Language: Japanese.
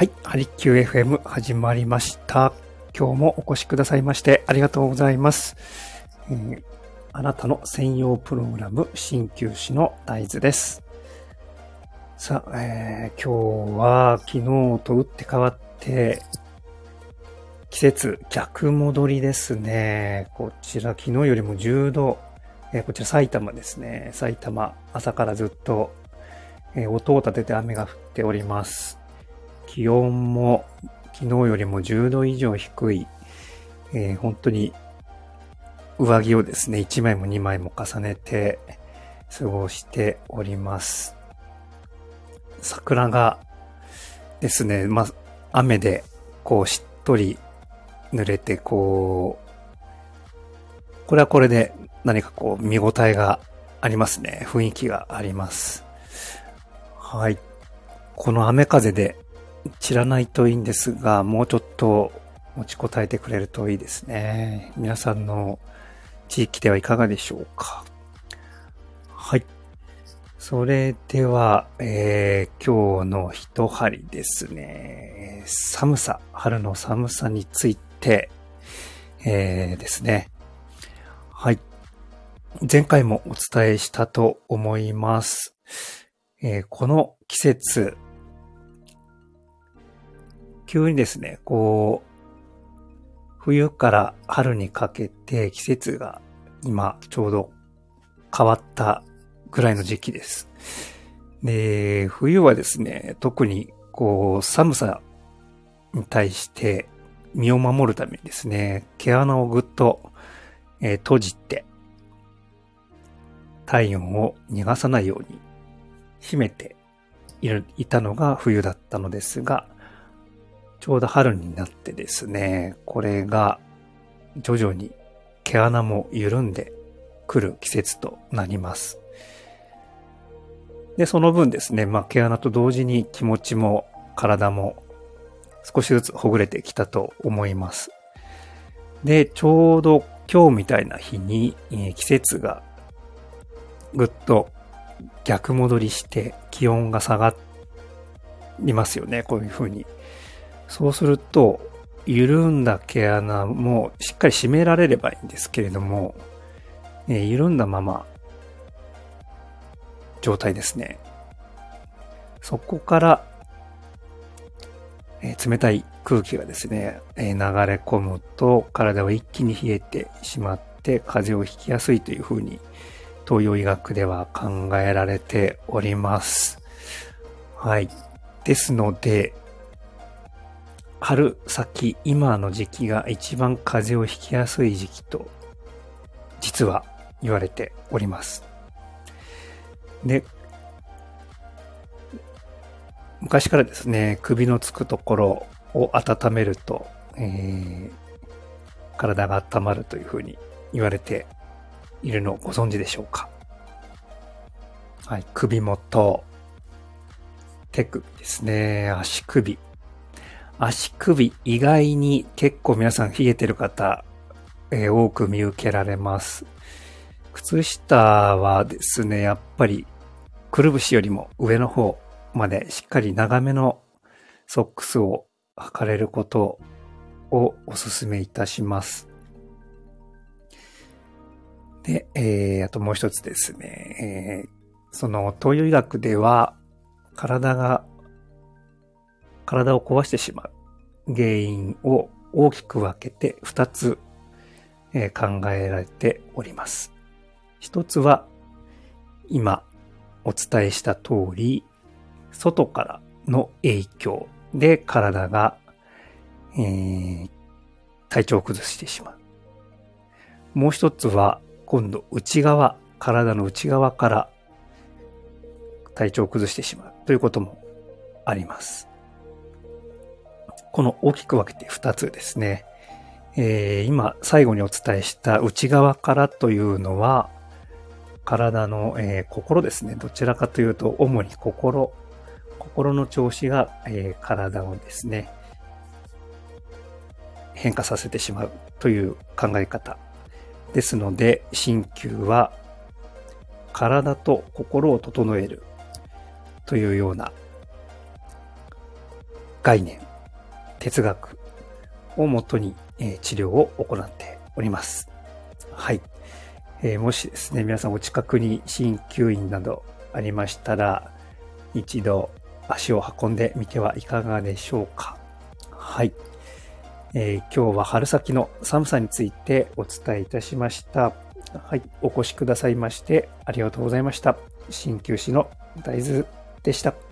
はい、ハリキュー FM 始まりました。今日もお越しくださいましてありがとうございます。えー、あなたの専用プログラム、鍼灸師の大豆です。さあ、えー、今日は昨日と打って変わって、季節逆戻りですね。こちら昨日よりも10度、えー、こちら埼玉ですね。埼玉、朝からずっと、えー、音を立てて雨が降っております。気温も昨日よりも10度以上低い、えー、本当に上着をですね、1枚も2枚も重ねて過ごしております。桜がですね、ま雨でこうしっとり濡れてこう、これはこれで何かこう見応えがありますね。雰囲気があります。はい。この雨風で散らないといいんですが、もうちょっと持ちこたえてくれるといいですね。皆さんの地域ではいかがでしょうか。はい。それでは、えー、今日の一針ですね。寒さ、春の寒さについて、えー、ですね。はい。前回もお伝えしたと思います。えー、この季節、急にですね、こう、冬から春にかけて季節が今ちょうど変わったぐらいの時期です。で、冬はですね、特にこう寒さに対して身を守るためにですね、毛穴をぐっと、えー、閉じて、体温を逃がさないように締めていたのが冬だったのですが、ちょうど春になってですね、これが徐々に毛穴も緩んでくる季節となります。で、その分ですね、まあ、毛穴と同時に気持ちも体も少しずつほぐれてきたと思います。で、ちょうど今日みたいな日に、えー、季節がぐっと逆戻りして気温が下がりますよね。こういう風に。そうすると、緩んだ毛穴もしっかり締められればいいんですけれども、え、緩んだまま、状態ですね。そこから、え、冷たい空気がですね、え、流れ込むと体は一気に冷えてしまって風邪をひきやすいというふうに東洋医学では考えられております。はい。ですので、春先、今の時期が一番風邪をひきやすい時期と、実は言われております。で、昔からですね、首のつくところを温めると、えー、体が温まるというふうに言われているのをご存知でしょうかはい、首元、手首ですね、足首、足首意外に結構皆さん冷えてる方、えー、多く見受けられます。靴下はですね、やっぱりくるぶしよりも上の方までしっかり長めのソックスを履かれることをお勧めいたします。で、えー、あともう一つですね、えー、その東洋医学では体が体を壊してしまう原因を大きく分けて2つ、え考えられております。一つは今お伝えした通り外からの影響で体が、えー、体調を崩してしまう。もう一つは今度内側、体の内側から体調を崩してしまうということもあります。この大きく分けて2つですね。えー、今最後にお伝えした内側からというのは体の、えー、心ですね。どちらかというと主に心、心の調子が、えー、体をですね、変化させてしまうという考え方。ですので、鍼灸は体と心を整えるというような概念、哲学をもとに、え、治療を行っております。はい。えー、もしですね、皆さんお近くに鍼灸院などありましたら、一度足を運んでみてはいかがでしょうか。はい。えー、今日は春先の寒さについてお伝えいたしました。はい。お越しくださいましてありがとうございました。鍼灸師の大豆でした。